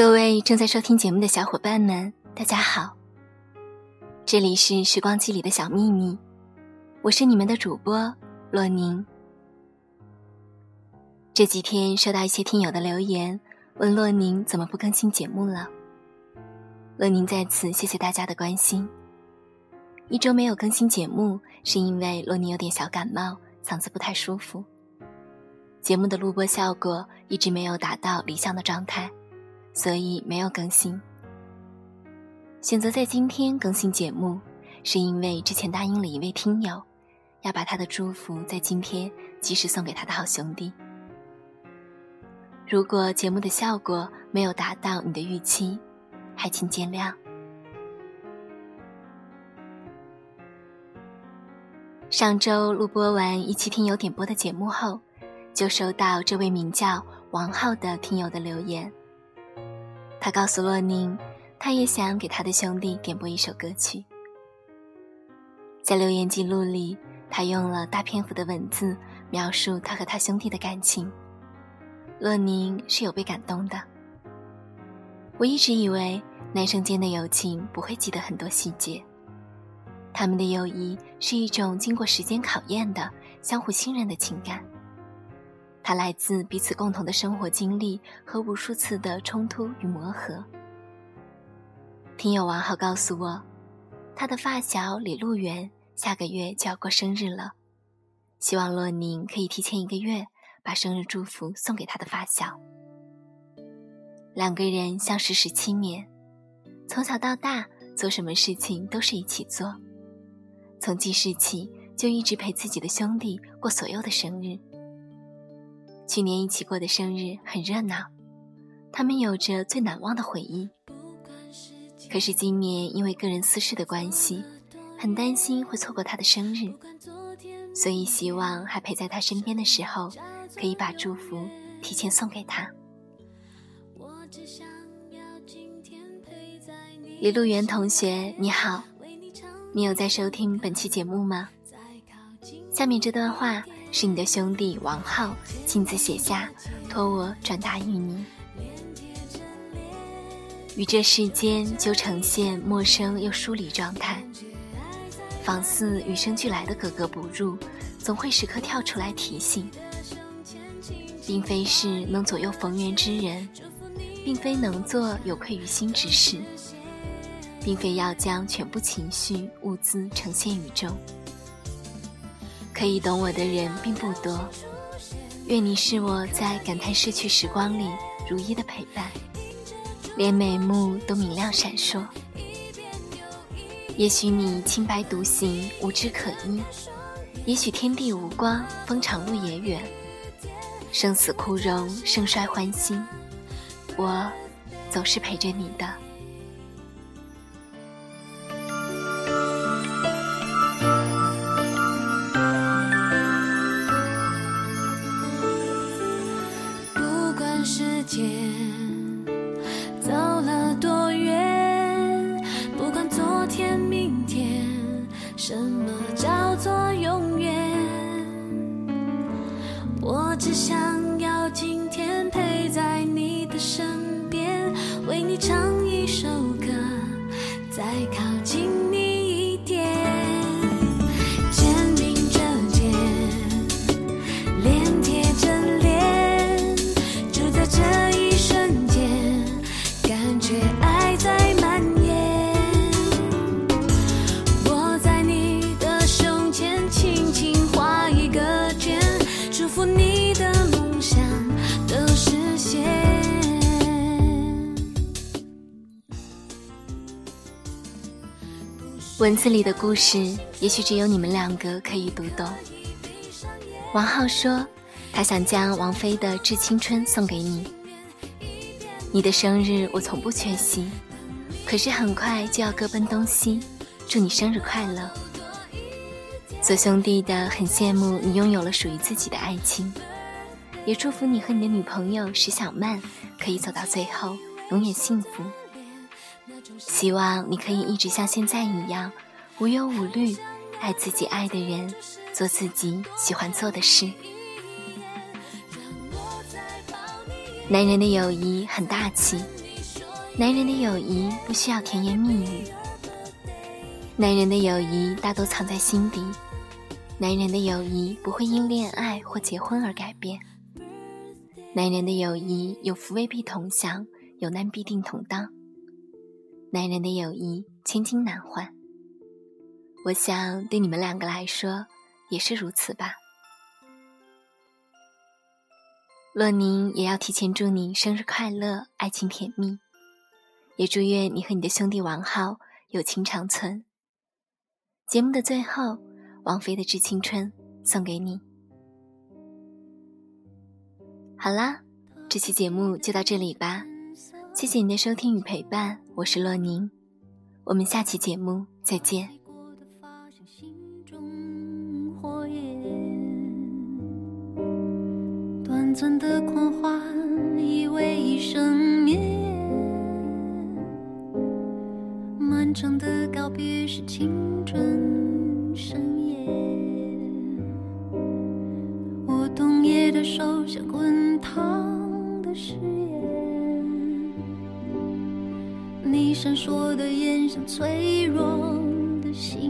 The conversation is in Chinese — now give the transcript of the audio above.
各位正在收听节目的小伙伴们，大家好！这里是时光机里的小秘密，我是你们的主播洛宁。这几天收到一些听友的留言，问洛宁怎么不更新节目了。洛宁在此谢谢大家的关心。一周没有更新节目，是因为洛宁有点小感冒，嗓子不太舒服。节目的录播效果一直没有达到理想的状态。所以没有更新。选择在今天更新节目，是因为之前答应了一位听友，要把他的祝福在今天及时送给他的好兄弟。如果节目的效果没有达到你的预期，还请见谅。上周录播完一期听友点播的节目后，就收到这位名叫王浩的听友的留言。他告诉洛宁，他也想给他的兄弟点播一首歌曲。在留言记录里，他用了大篇幅的文字描述他和他兄弟的感情。洛宁是有被感动的。我一直以为男生间的友情不会记得很多细节，他们的友谊是一种经过时间考验的相互信任的情感。它来自彼此共同的生活经历和无数次的冲突与磨合。听友王浩告诉我，他的发小李路远下个月就要过生日了，希望洛宁可以提前一个月把生日祝福送给他的发小。两个人相识十七年，从小到大做什么事情都是一起做，从记事起就一直陪自己的兄弟过所有的生日。去年一起过的生日很热闹，他们有着最难忘的回忆。可是今年因为个人私事的关系，很担心会错过他的生日，所以希望还陪在他身边的时候，可以把祝福提前送给他。李路源同学你好，你有在收听本期节目吗？下面这段话。是你的兄弟王浩亲自写下，托我转达于你。与这世间就呈现陌生又疏离状态，仿似与生俱来的格格不入，总会时刻跳出来提醒。并非是能左右逢源之人，并非能做有愧于心之事，并非要将全部情绪物资呈现于众。可以懂我的人并不多，愿你是我在感叹逝去时光里如一的陪伴，连眉目都明亮闪烁。也许你清白独行，无枝可依；也许天地无光，风长路也远。生死枯荣，盛衰欢欣，我总是陪着你的。什么叫做永远？我只想文字里的故事，也许只有你们两个可以读懂。王浩说，他想将王菲的《致青春》送给你。你的生日我从不缺席，可是很快就要各奔东西，祝你生日快乐。做兄弟的很羡慕你拥有了属于自己的爱情，也祝福你和你的女朋友石小曼可以走到最后，永远幸福。希望你可以一直像现在一样无忧无虑，爱自己爱的人，做自己喜欢做的事。男人的友谊很大气，男人的友谊不需要甜言蜜语，男人的友谊大多藏在心底，男人的友谊不会因恋爱或结婚而改变，男人的友谊有福未必同享，有难必定同当，男人的友谊千金难换。我想对你们两个来说也是如此吧。洛宁也要提前祝你生日快乐，爱情甜蜜。也祝愿你和你的兄弟王浩友情长存。节目的最后，王菲的《致青春》送给你。好啦，这期节目就到这里吧，谢谢你的收听与陪伴，我是洛宁，我们下期节目再见。短暂的狂欢，以为一生灭。漫长的告别是青春盛宴，我冬夜的手像滚烫的誓闪烁的眼像脆弱的心。